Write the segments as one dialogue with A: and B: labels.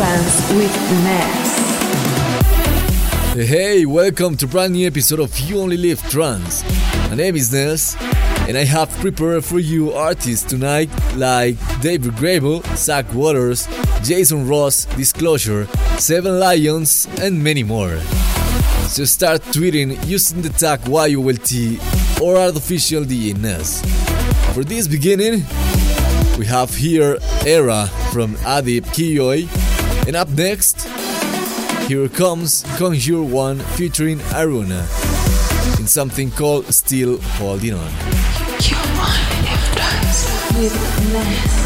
A: Trance with Ness.
B: Hey, welcome to brand new episode of You Only Live Trance. My name is Ness, and I have prepared for you artists tonight like David Gravell, Zach Waters, Jason Ross, Disclosure, Seven Lions, and many more. So start tweeting using the tag YOLT or OfficialDjNess. For this beginning, we have here Era from Adib Kiyoy, and up next, here comes Conjure One featuring Aruna in something called Still Holding On.
A: You.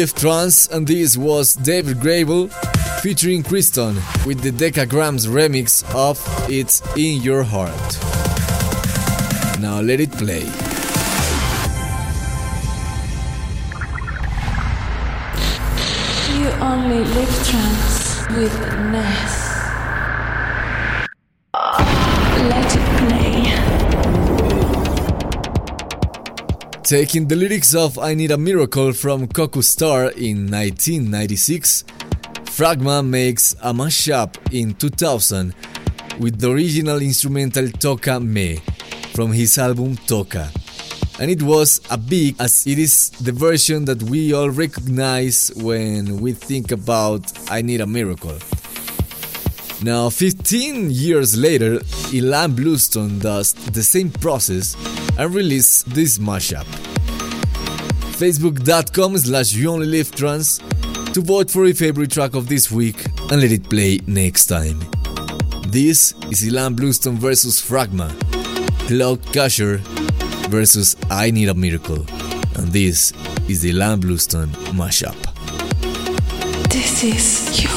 A: Live trance,
B: and this was David Gravell featuring Kristone with the Decagrams remix of It's in Your Heart. Now let it play.
C: You only live trance.
D: with Ness.
B: Taking the lyrics of I Need a Miracle from Coco Star in 1996, Fragma makes a mashup in 2000 with the original instrumental Toca Me from his album Toca. And it was a big as it is the version that we all recognize when we think about I Need a Miracle. Now, 15 years later, Ilan Bluestone does the same process and release this mashup. Facebook.com slash You Only Live Trance to vote for your favorite track of this week and let it play next time. This is Ilan Bluestone versus Fragma, Claude Kasher versus I Need a Miracle, and this is the Ilan Bluestone mashup.
D: This is You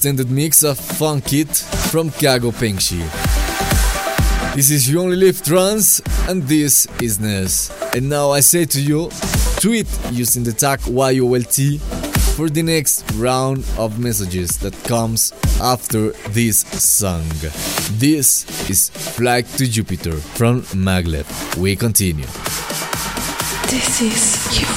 B: extended mix of Funk It from Kago Pengchi. This is You Only Live Trance, and this is Ness. And now I say to you, tweet using the tag YOLT for the next round of messages that comes after this song. This is Flight to Jupiter from Maglev. We continue.
C: This is you.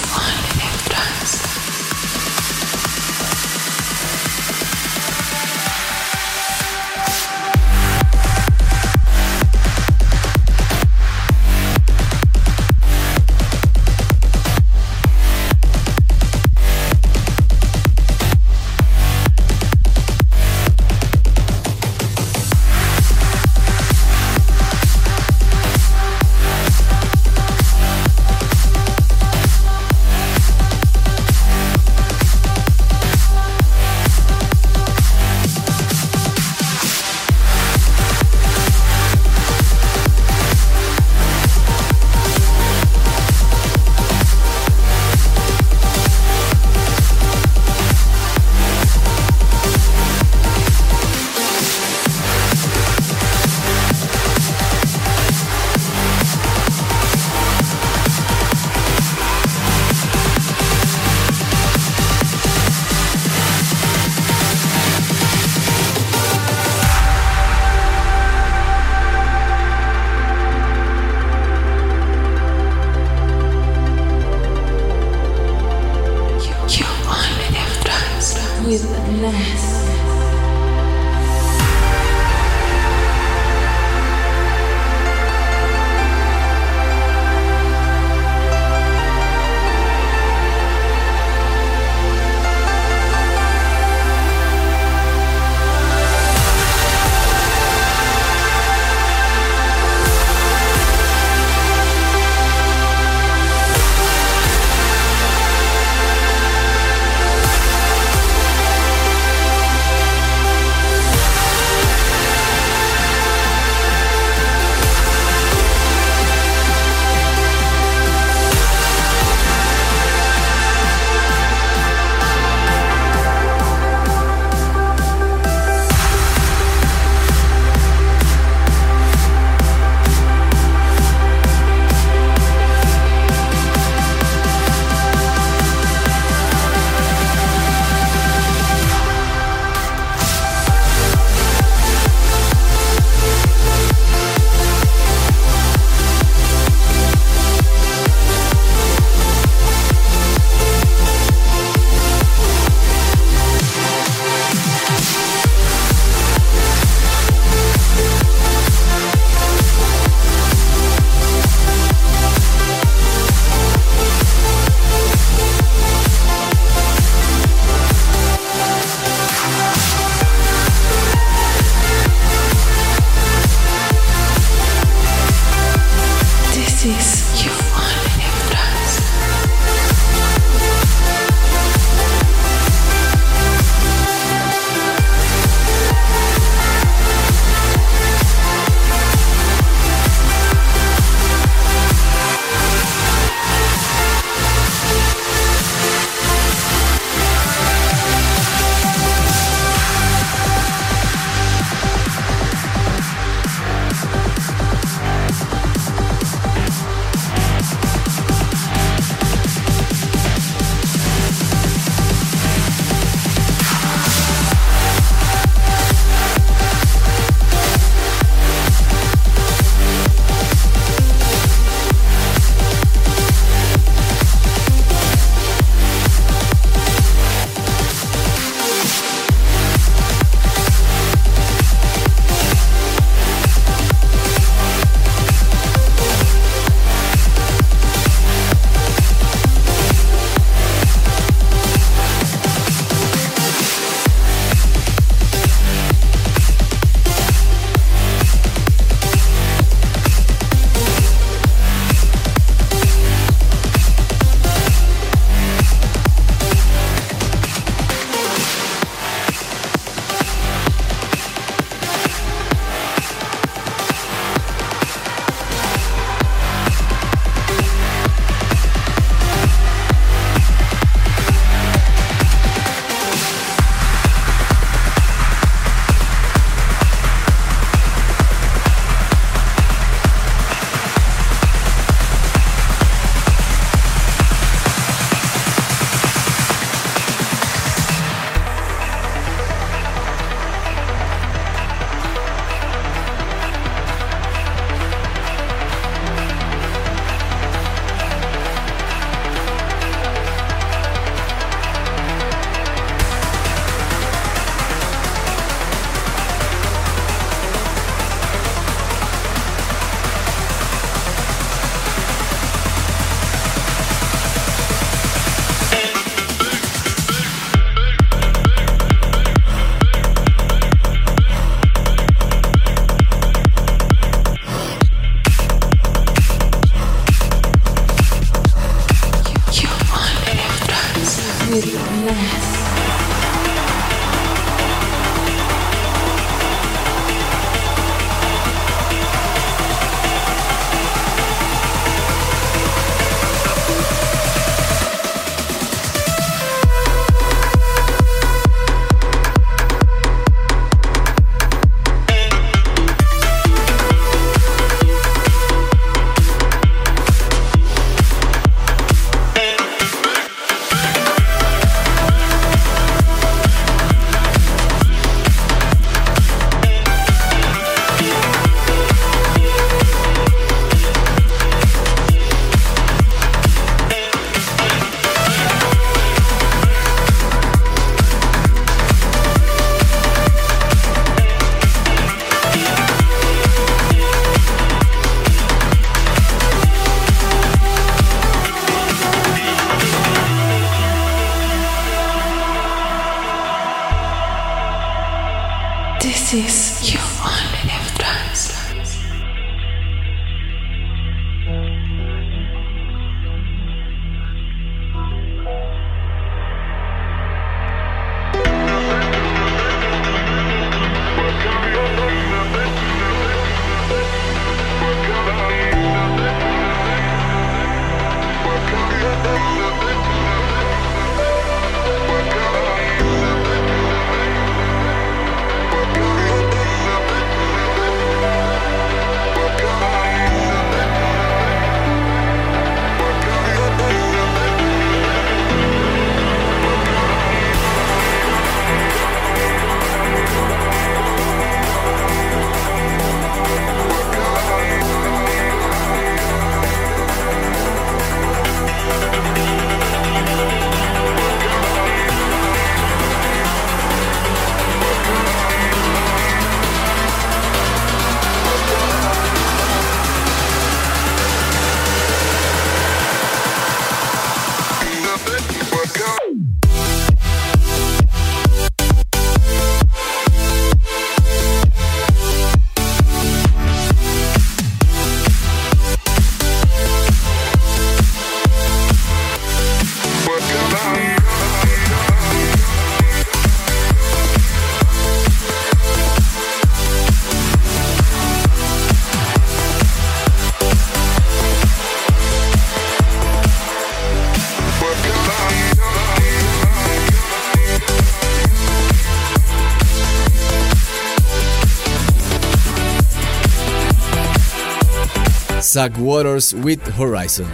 B: Zach Waters with Horizon.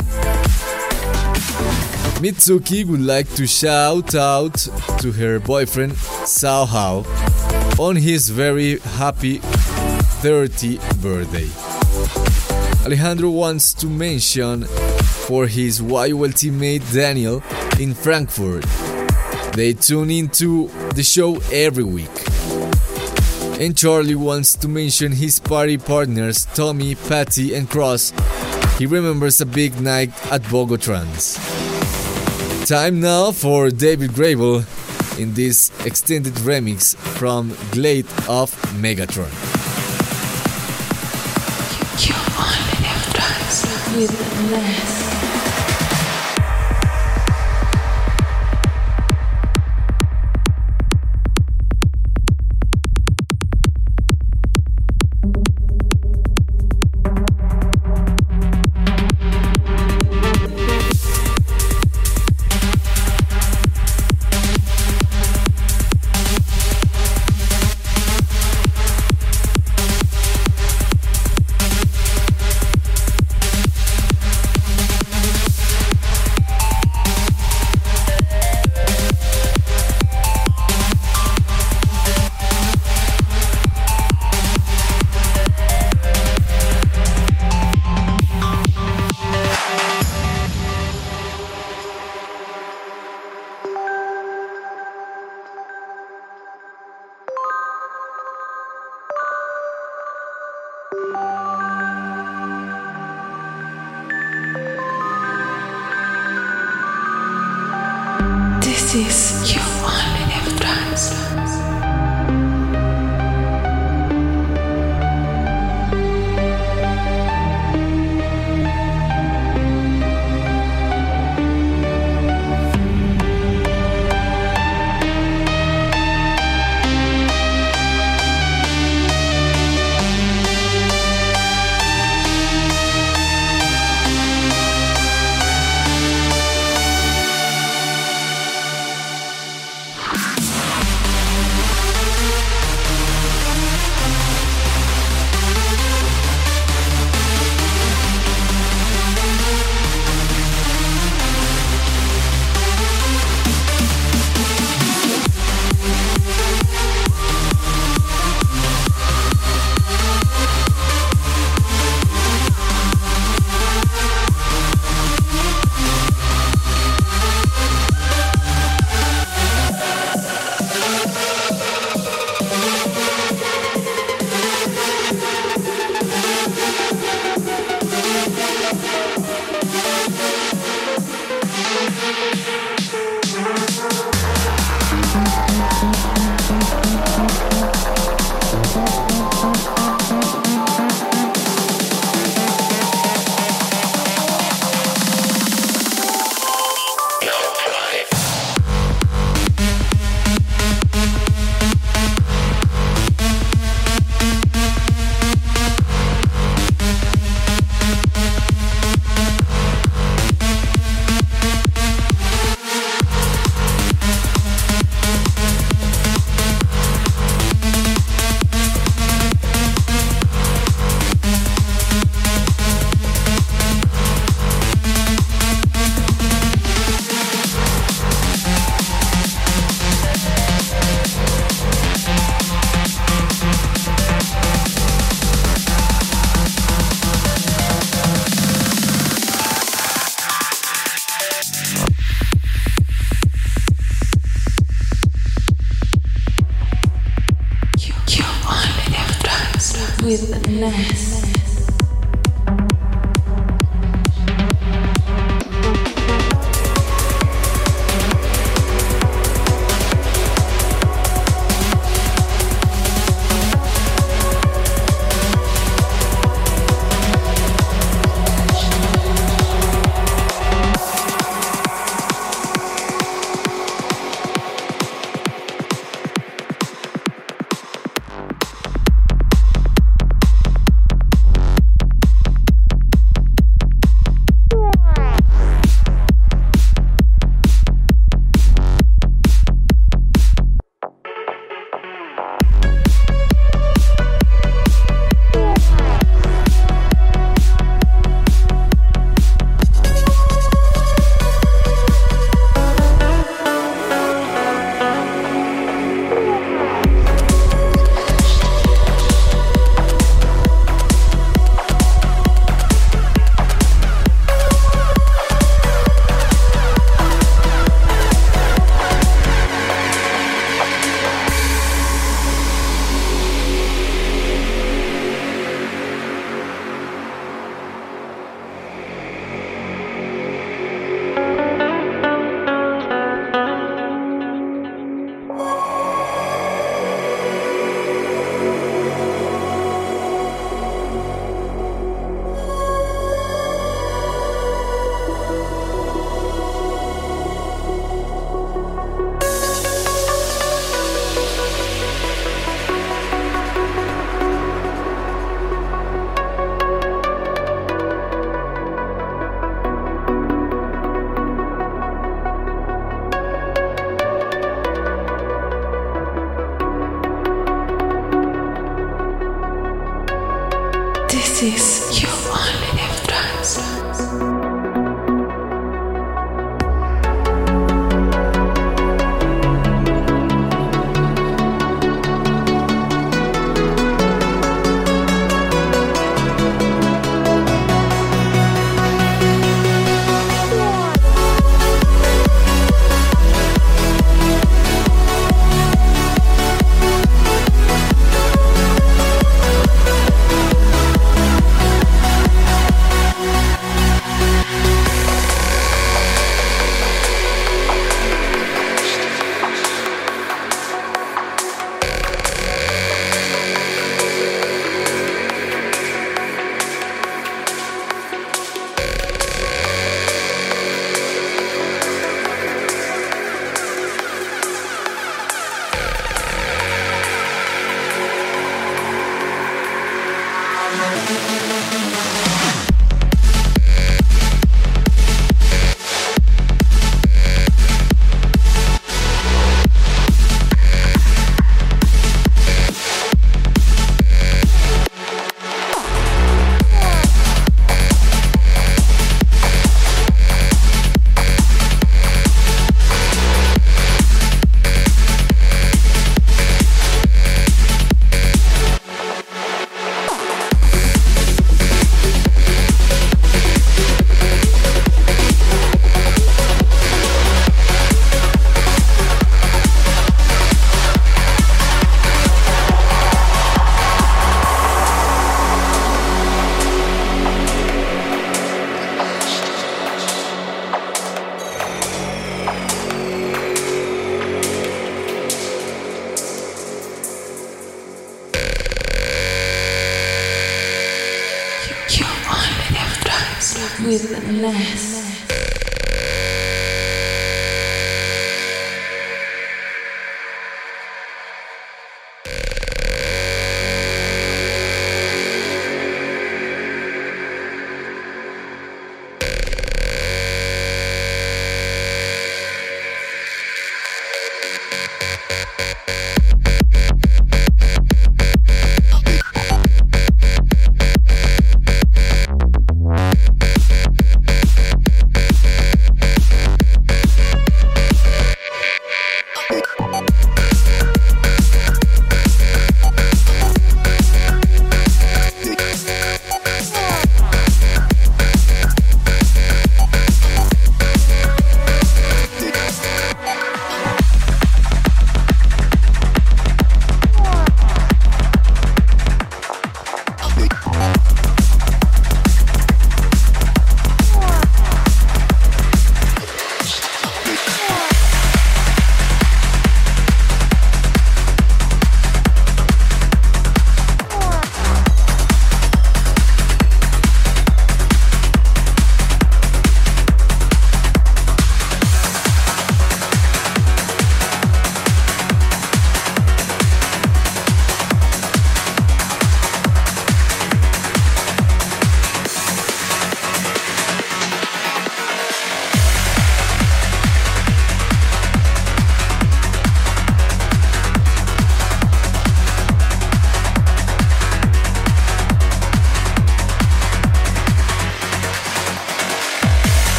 B: Mitsuki would like to shout out to her boyfriend Sao Hao on his very happy 30th birthday. Alejandro wants to mention for his YOL teammate Daniel in Frankfurt. They tune into the show every week. And Charlie wants to mention his party partners Tommy, Patty, and Cross. He remembers a big night at Bogotrans. Time now for David Gravell in this extended remix from Glade of Megatron.
C: You only live once with less.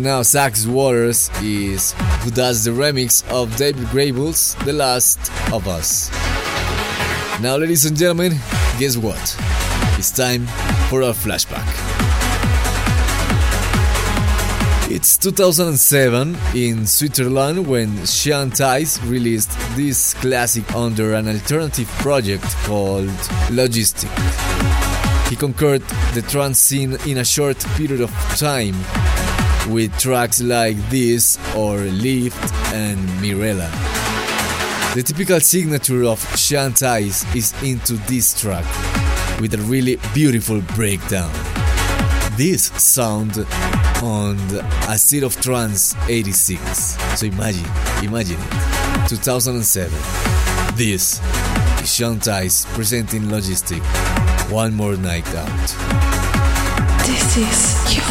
B: Now Sax Waters is who does the remix of David Gravell's The Last of Us. Now, ladies and gentlemen, guess what? It's time for a flashback. It's It's 2007 in Switzerland when Sean Tyas released this classic under an alternative project called Logistic. He conquered the trance scene in a short period of time with tracks like this or Lift and Mirella. The typical signature of Sean Tyas is into this track with a really beautiful breakdown. This sound on A State of Trance 86. So imagine, imagine it. 2007. This is Sean Tyas presenting Logistic. One more night out.
C: This is you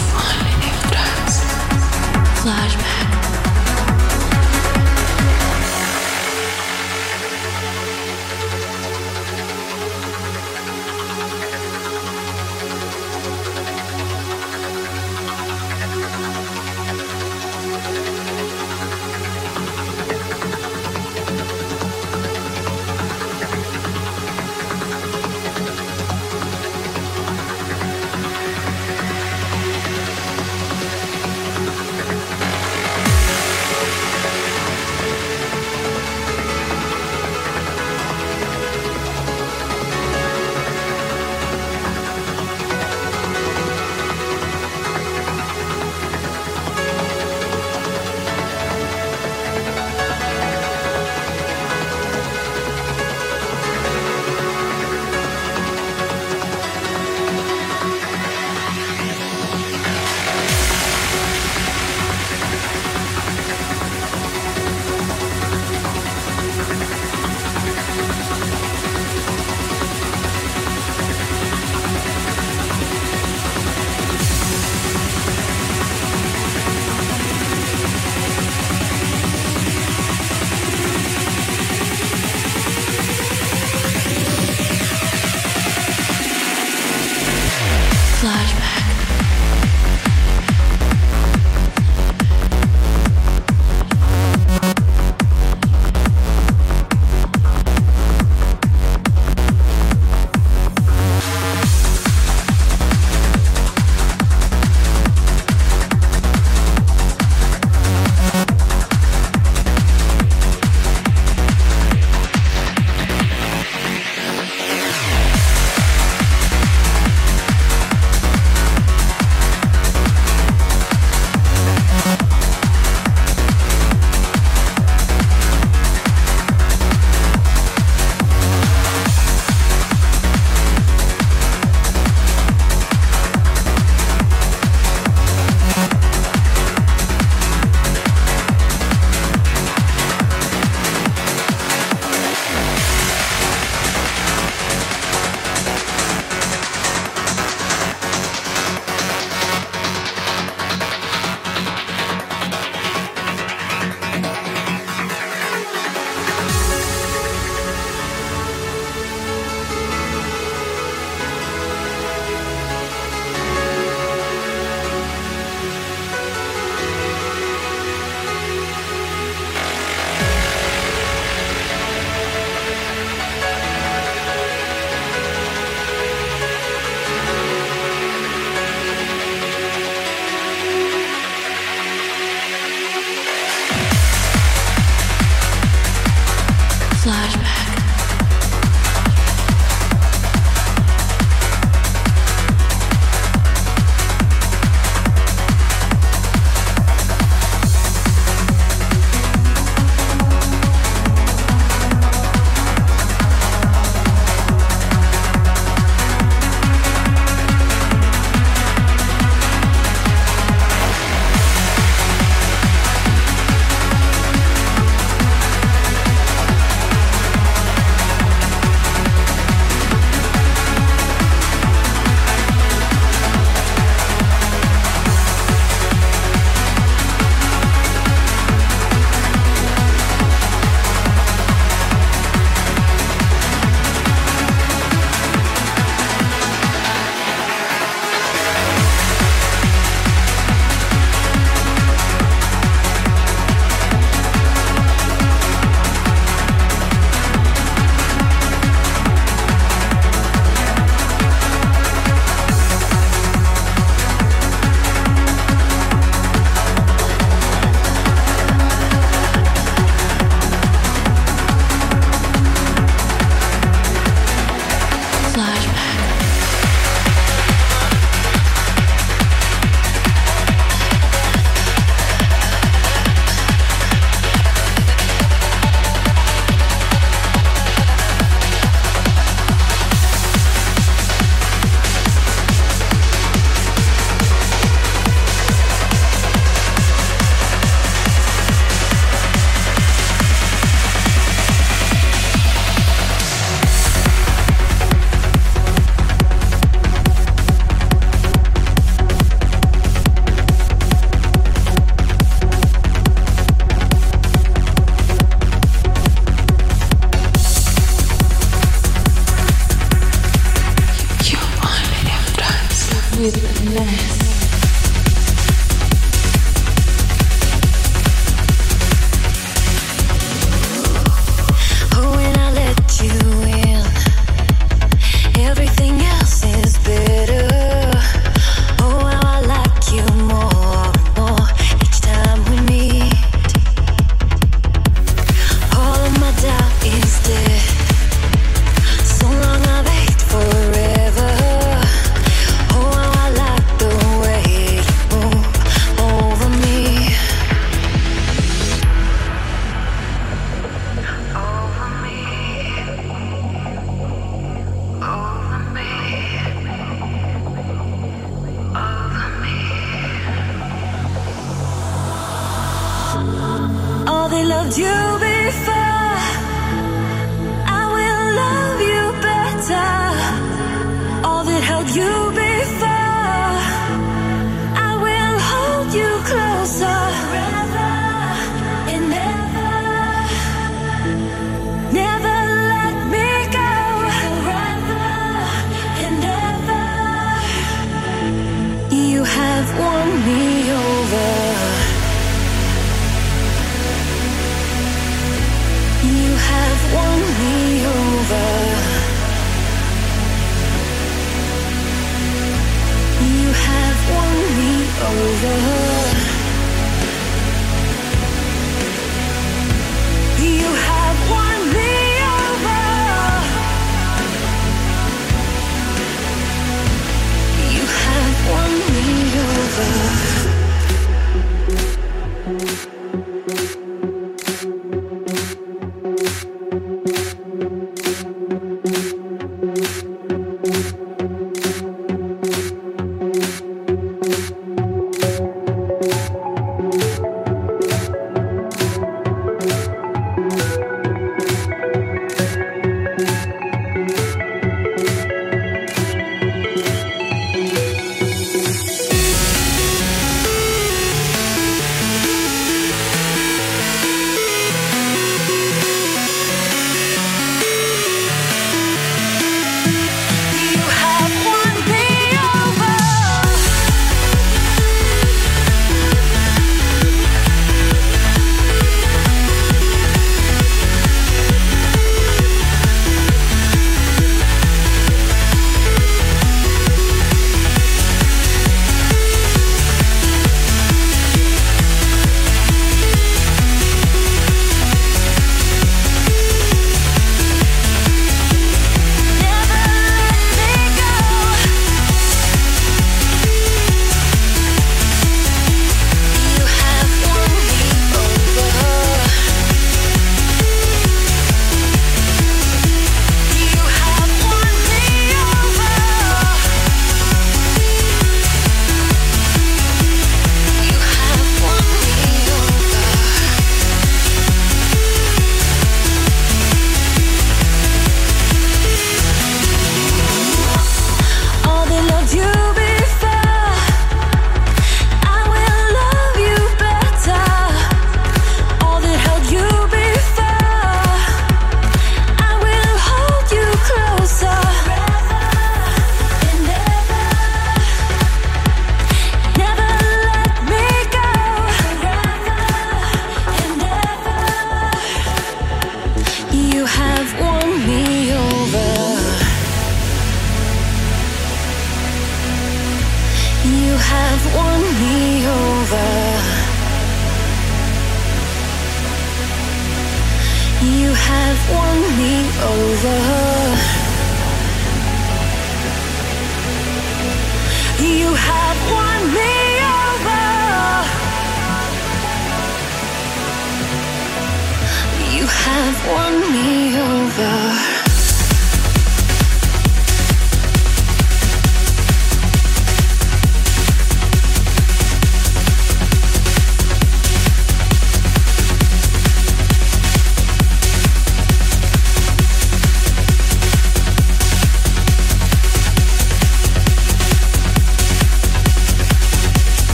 C: have won me over.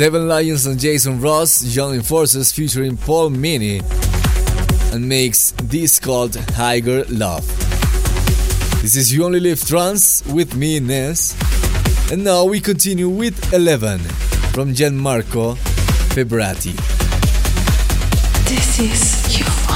B: Seven Lions and Jason Ross joining forces featuring Paul Meany and makes this called Higher Love. This is You Only Live Trance with me, Ness. And now we continue with 11 from Gianmarco Febrati.
C: This is You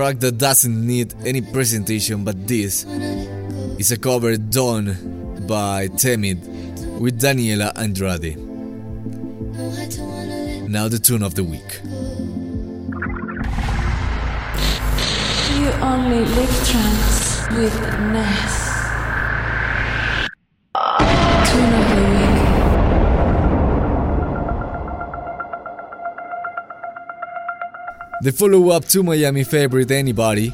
B: Track that doesn't need any presentation, but this is a cover done by Temid with Daniela Andrade. Now, the tune of the week.
C: You only live trance with Ness.
B: The follow up to Miami favorite Anybody,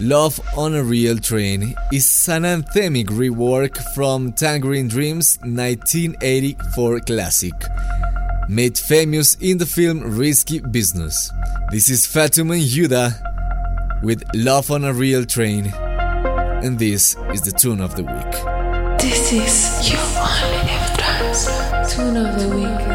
B: Love on a Real Train, is an anthemic rework from Tangerine Dream's 1984 classic, made famous in the film Risky Business. This is Fatum and Yuda with Love on a Real Train, and this is the tune of the week.
C: This is your only tune of the week.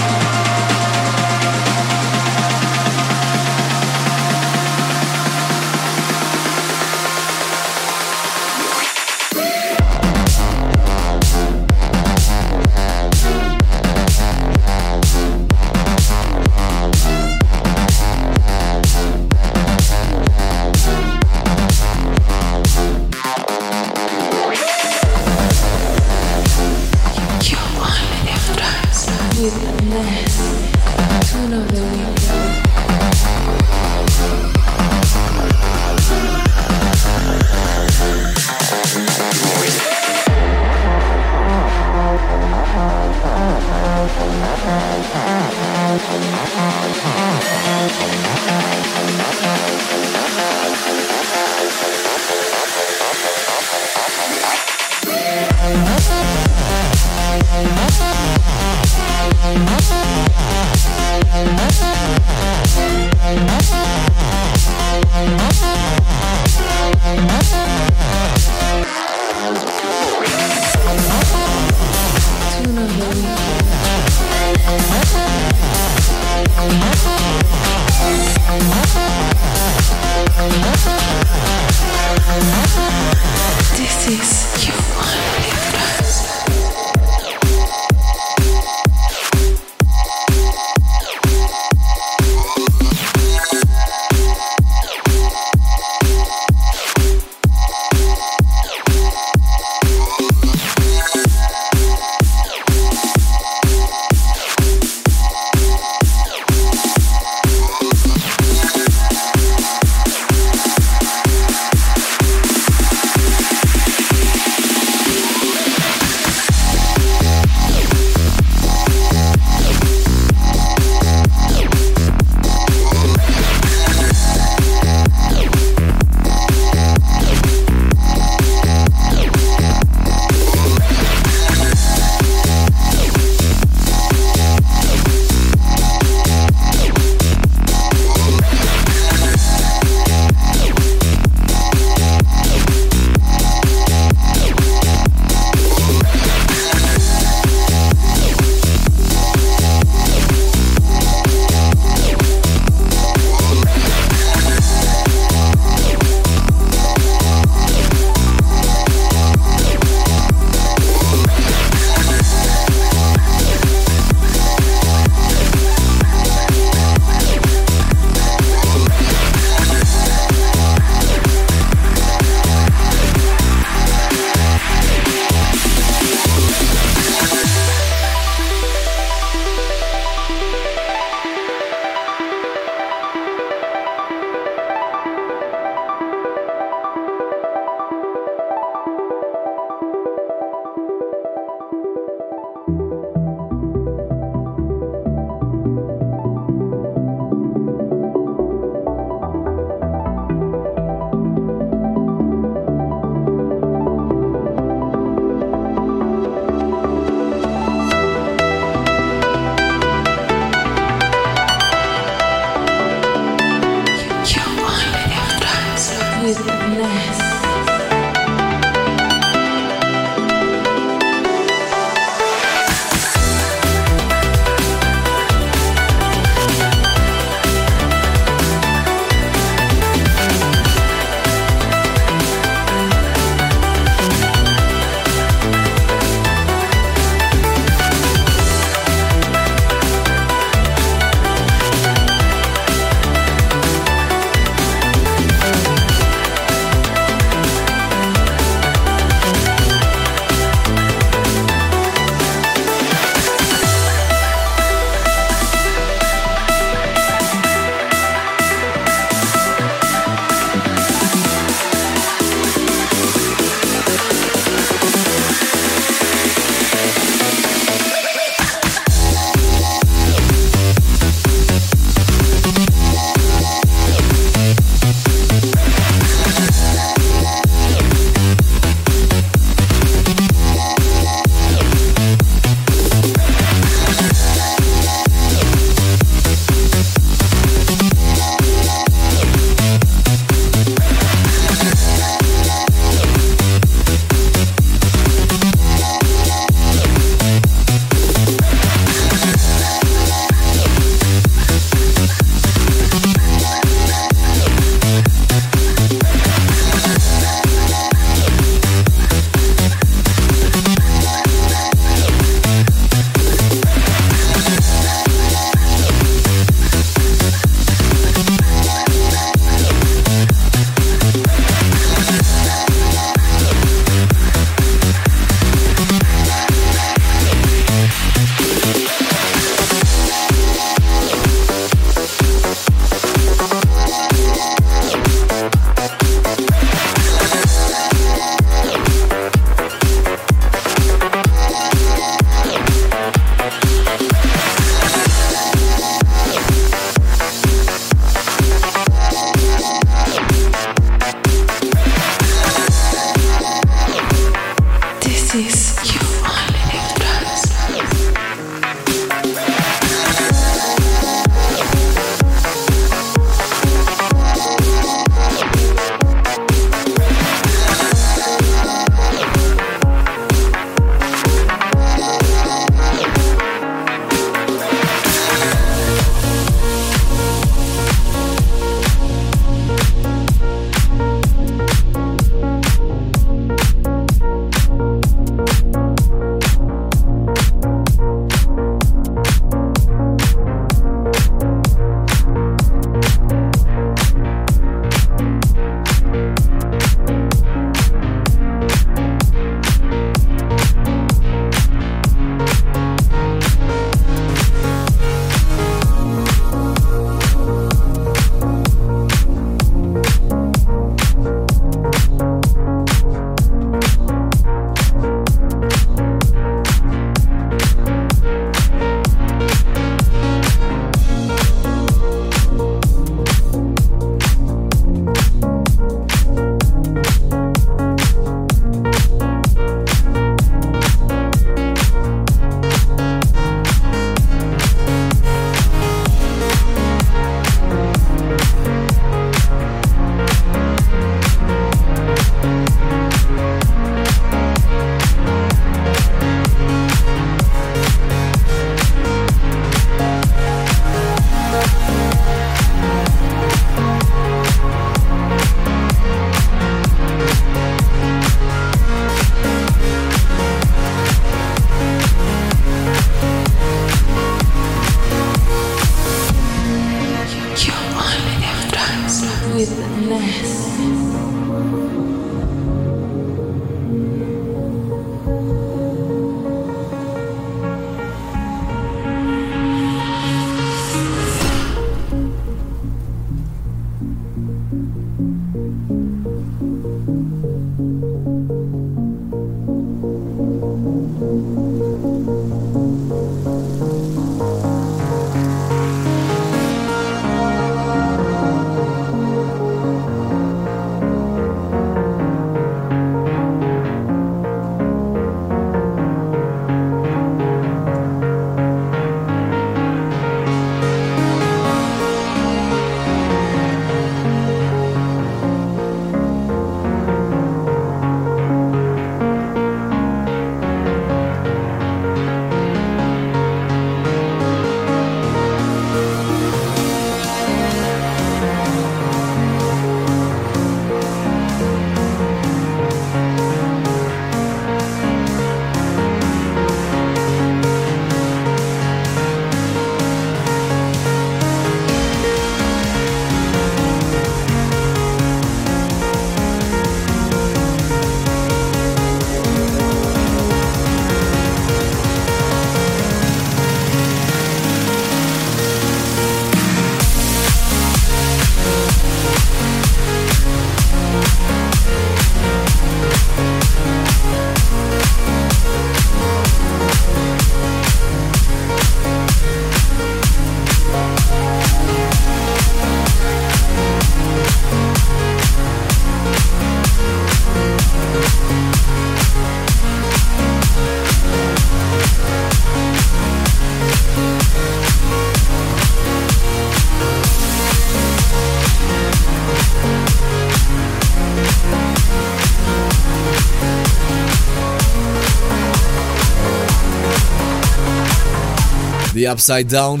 B: Upside Down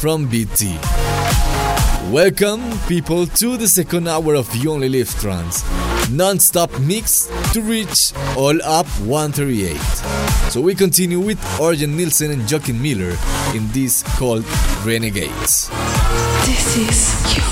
B: from BT. Welcome, people, to the second hour of You Only Live Trance, non-stop mix to reach all up 138. So we continue with Orjan Nilsen and Joakim Miller in this called Renegades.
C: This is you.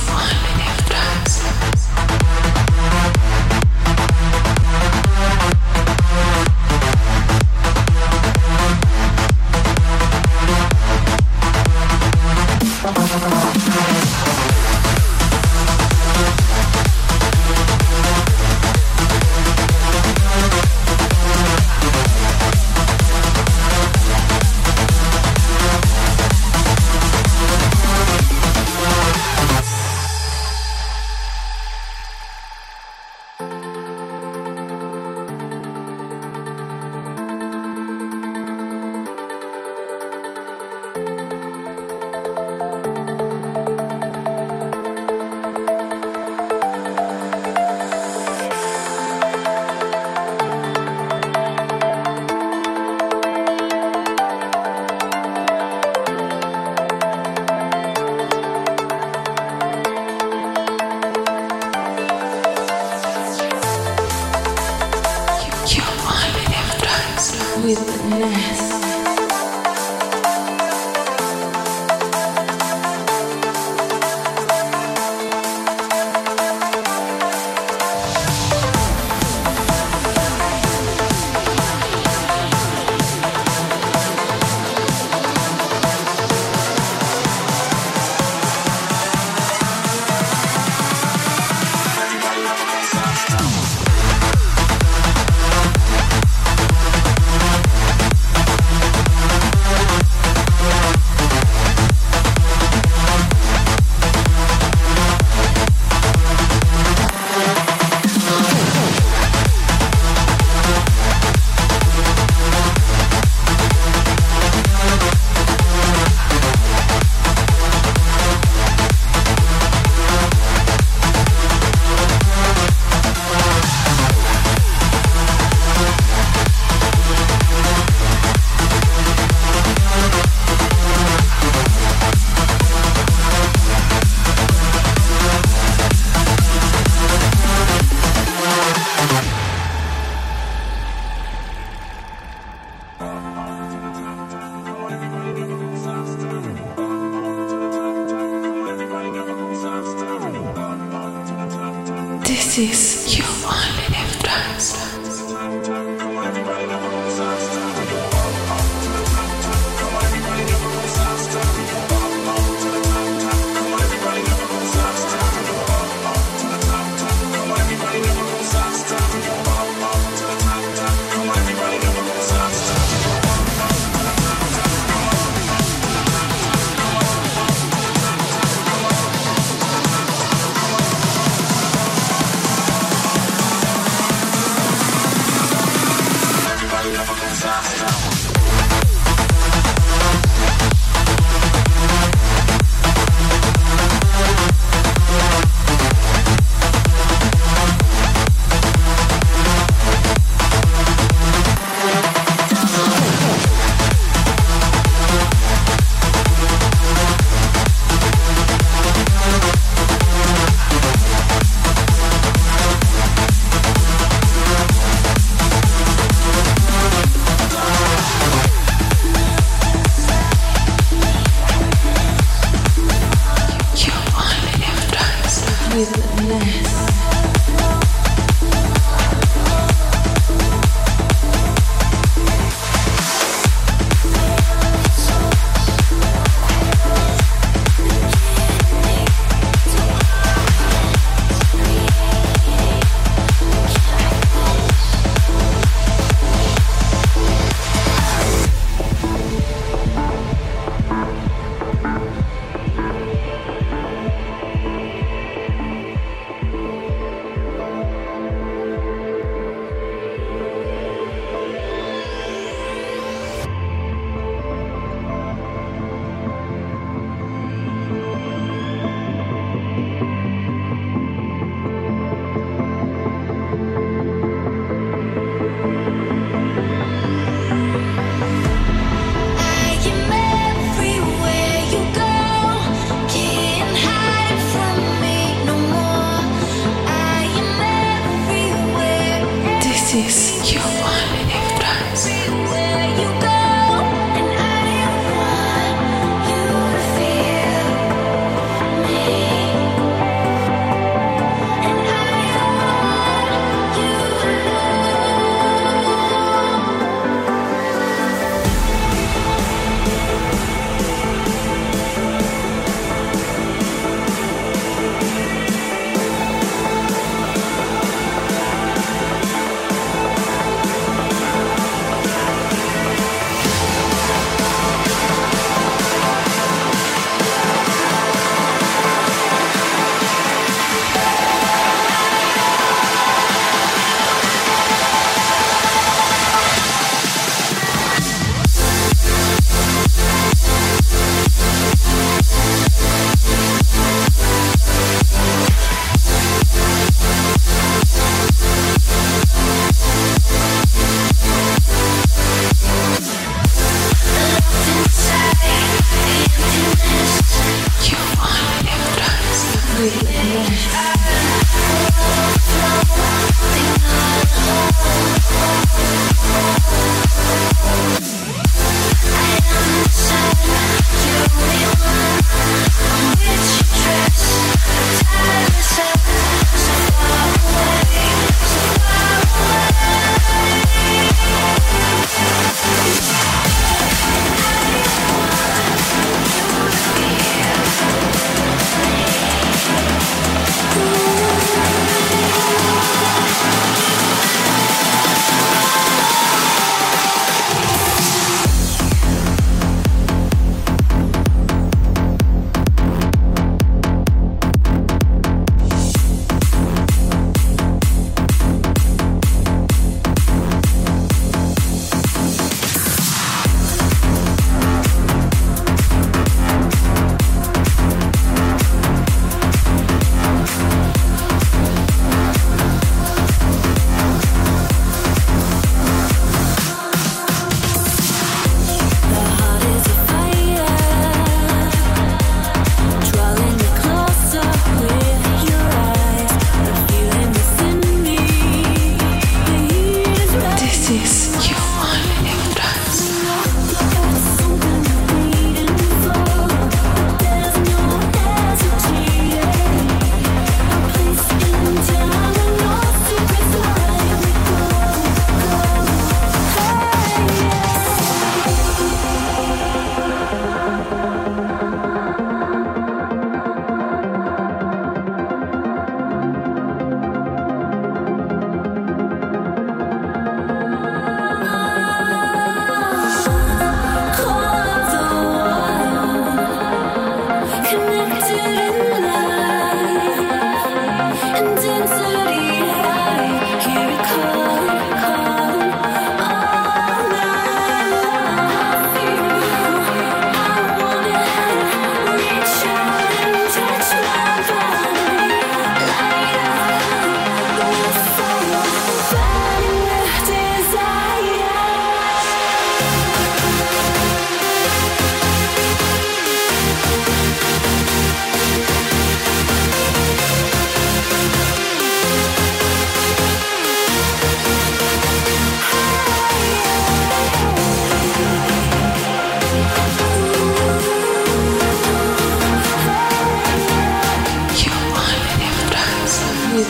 E: veces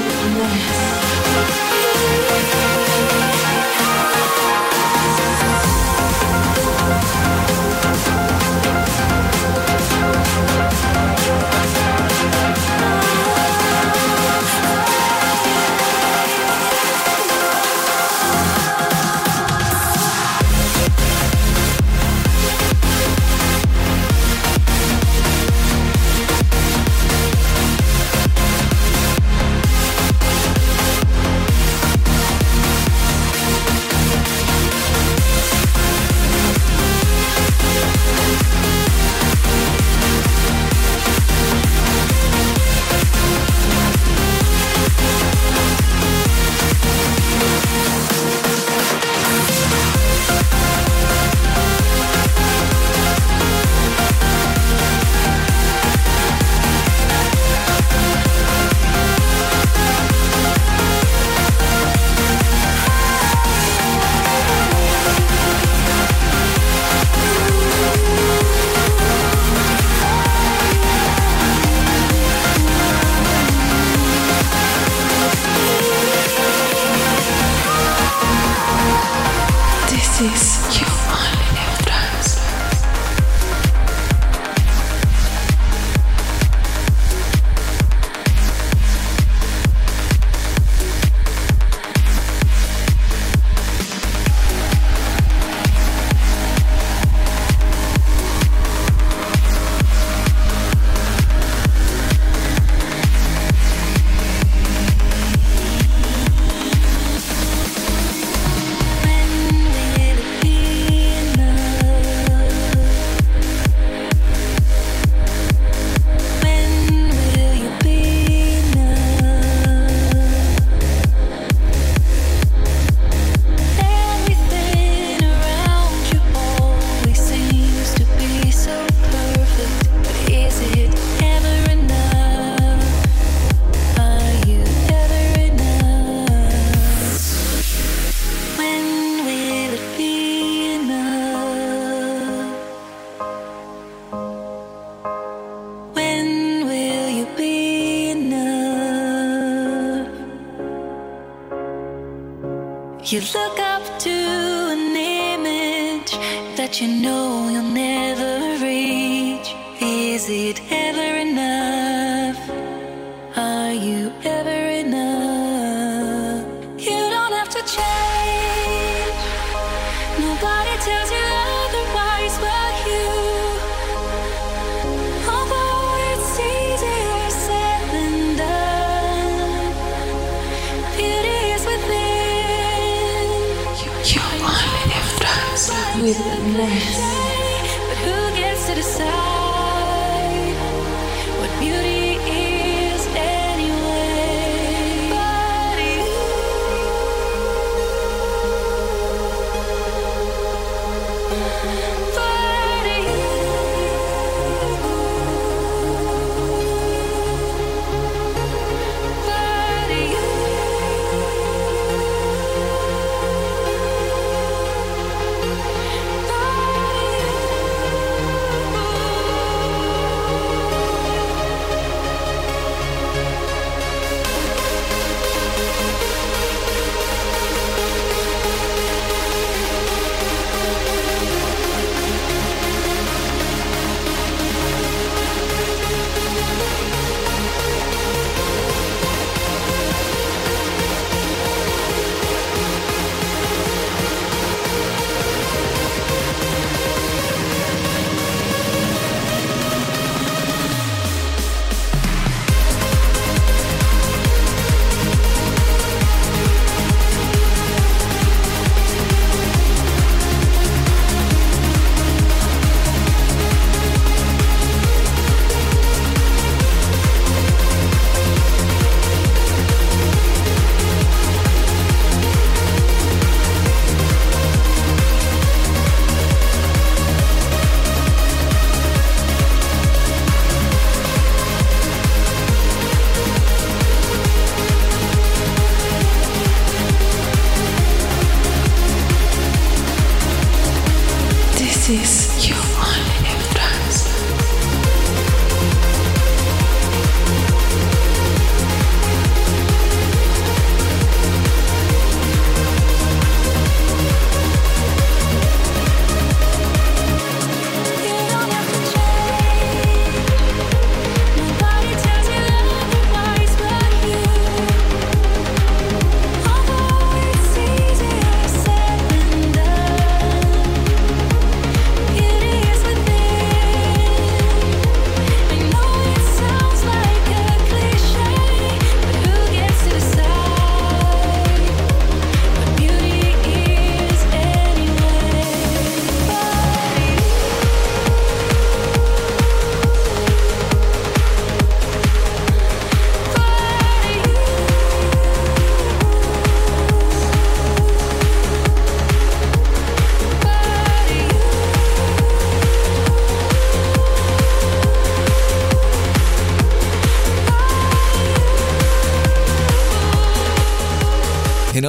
E: is a
D: mess.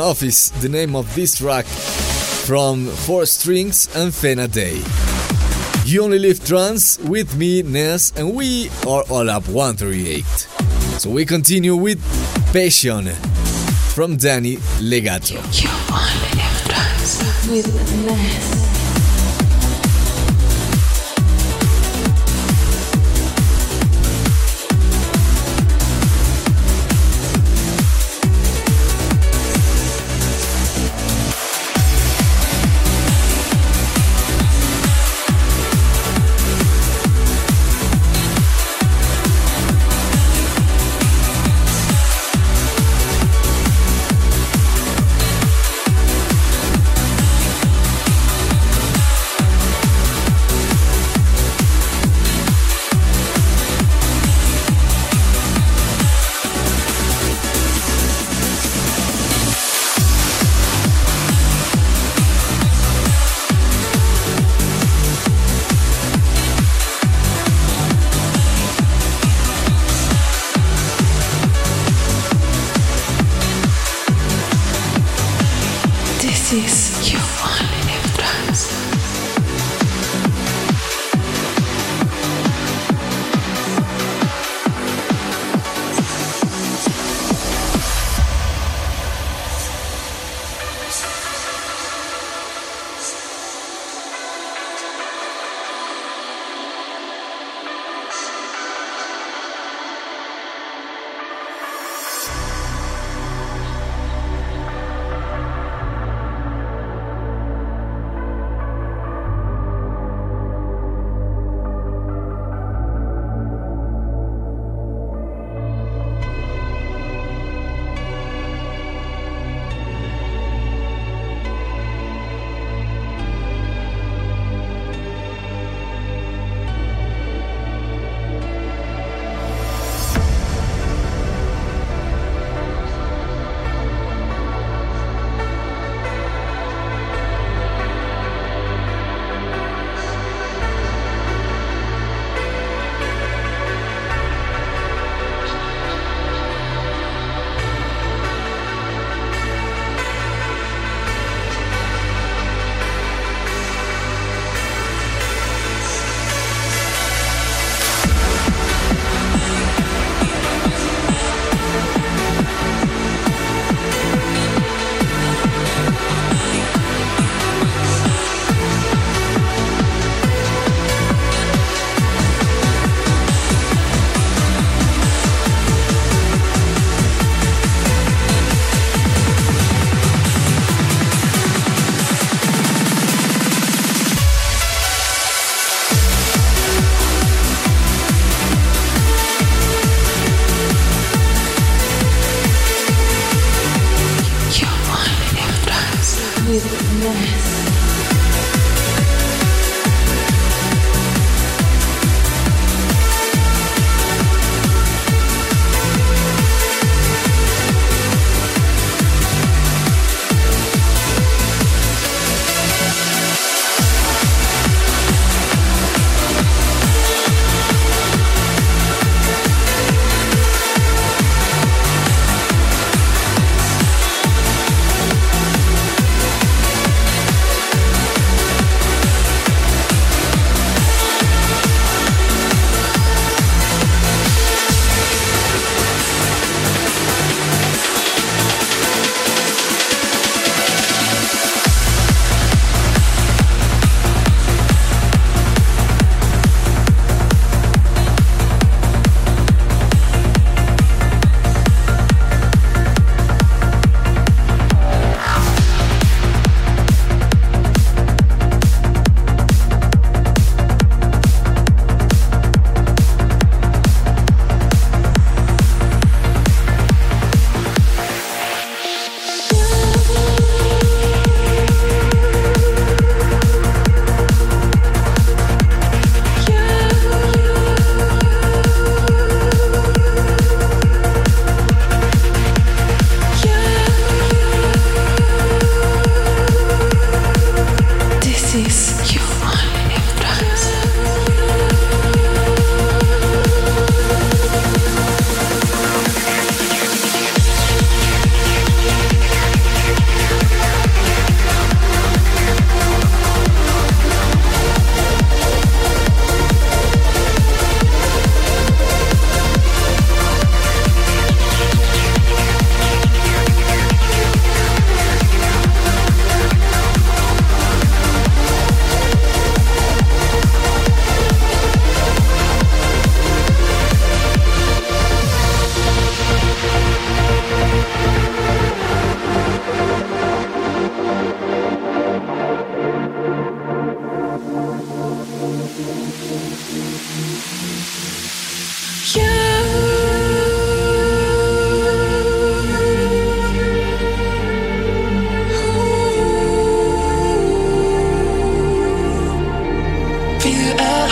D: Office, the name of this track from Four Strings and Fena Day. You only live trance with me, Ness, and we are all up 138. So we continue with Passion from Danny Legato.
C: You only live with Ness.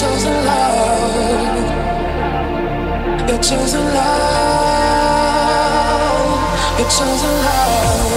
C: chosen love. Your chosen love. Your chosen love.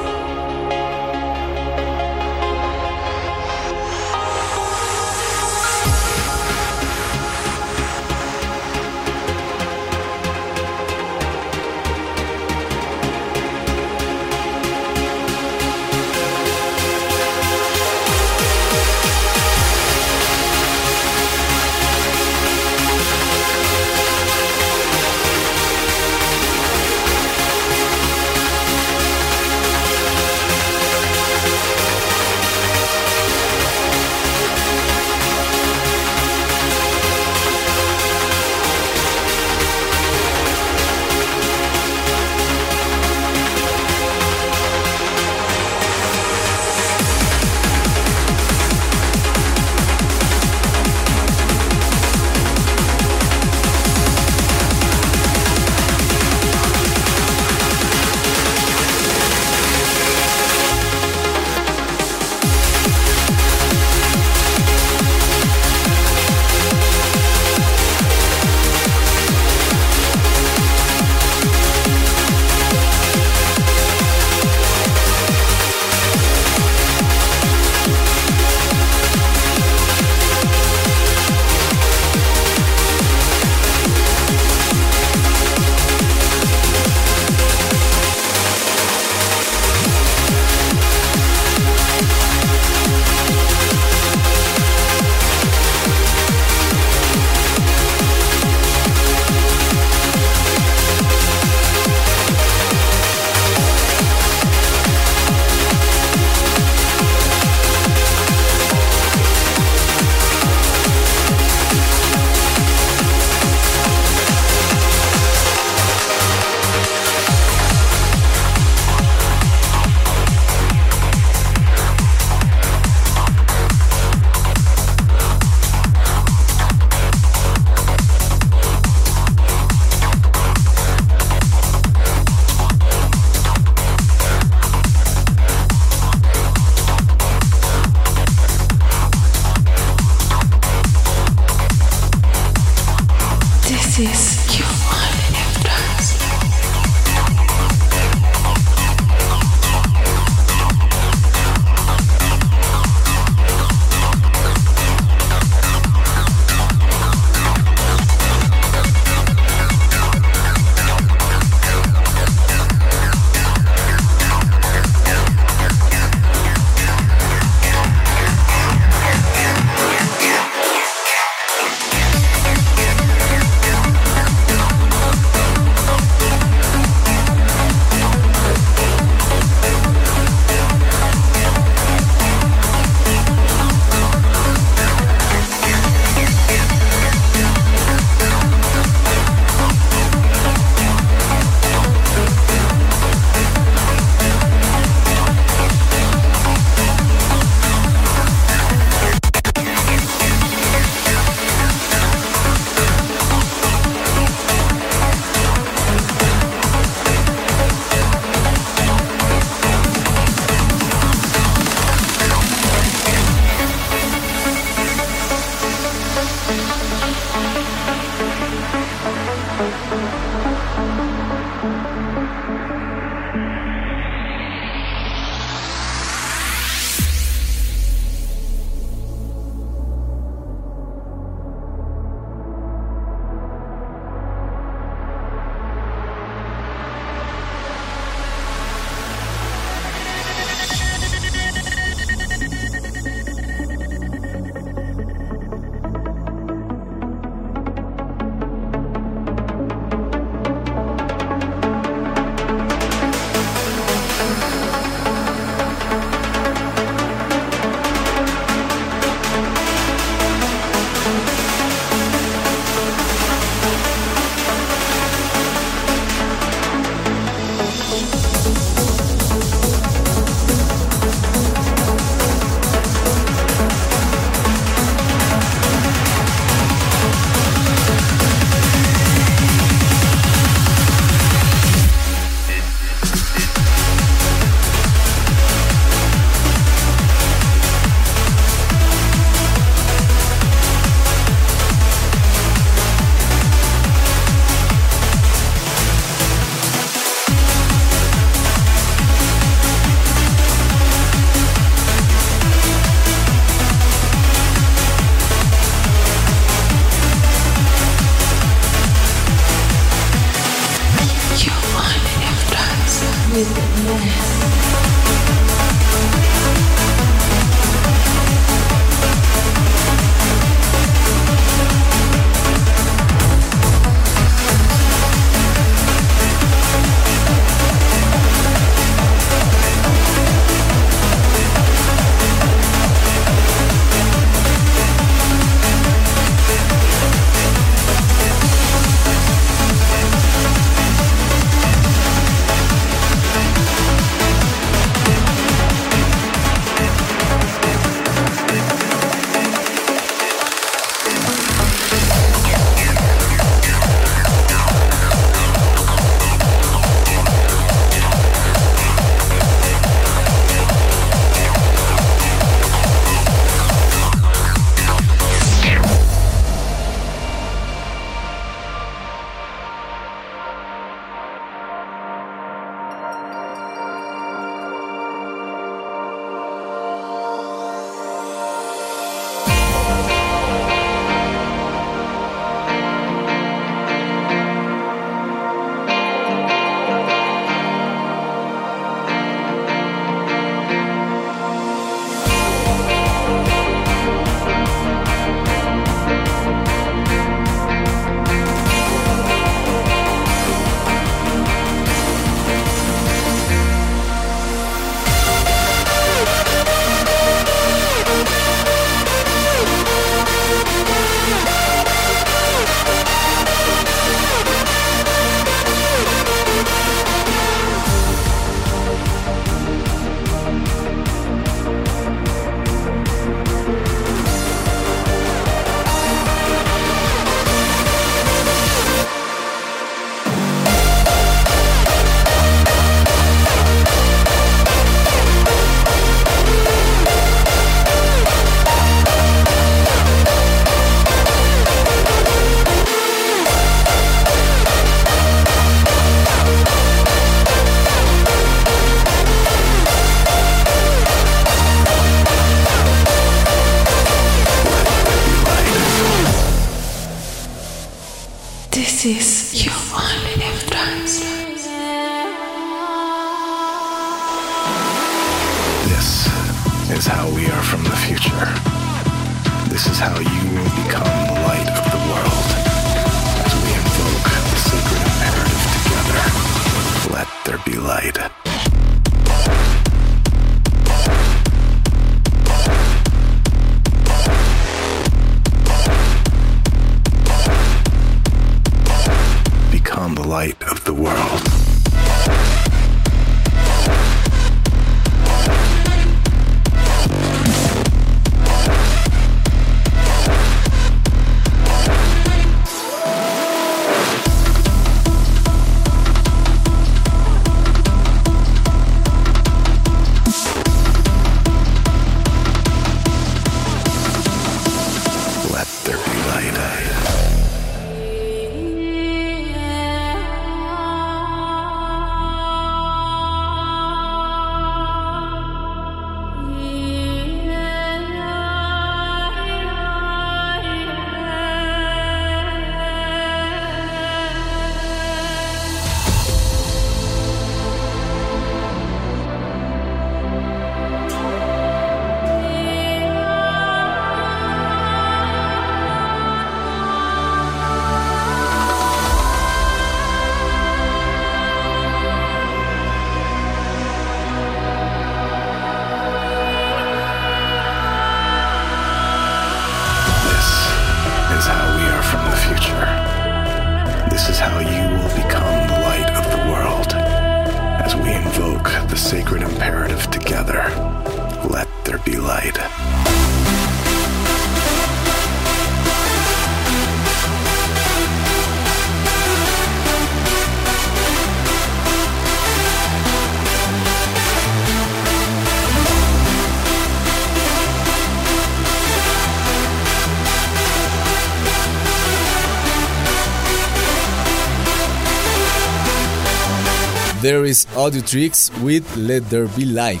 B: There is Audiotricz with Let There Be Light.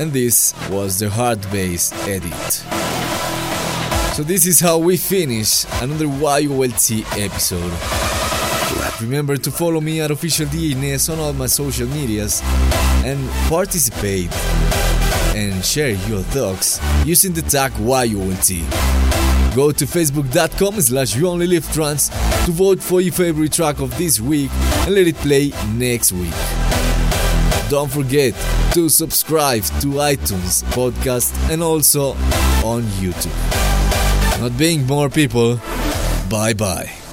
B: And this was the hard bass edit. So this is how we finish another YOLT episode. Remember to follow me at OfficialDjNess on all my social medias and participate and share your thoughts using the tag YOLT. Go to facebook.com slash you only live trance to vote for your favorite track of this week and let it play next week. Don't forget to subscribe to iTunes podcast and also on YouTube. Not being more people, bye bye.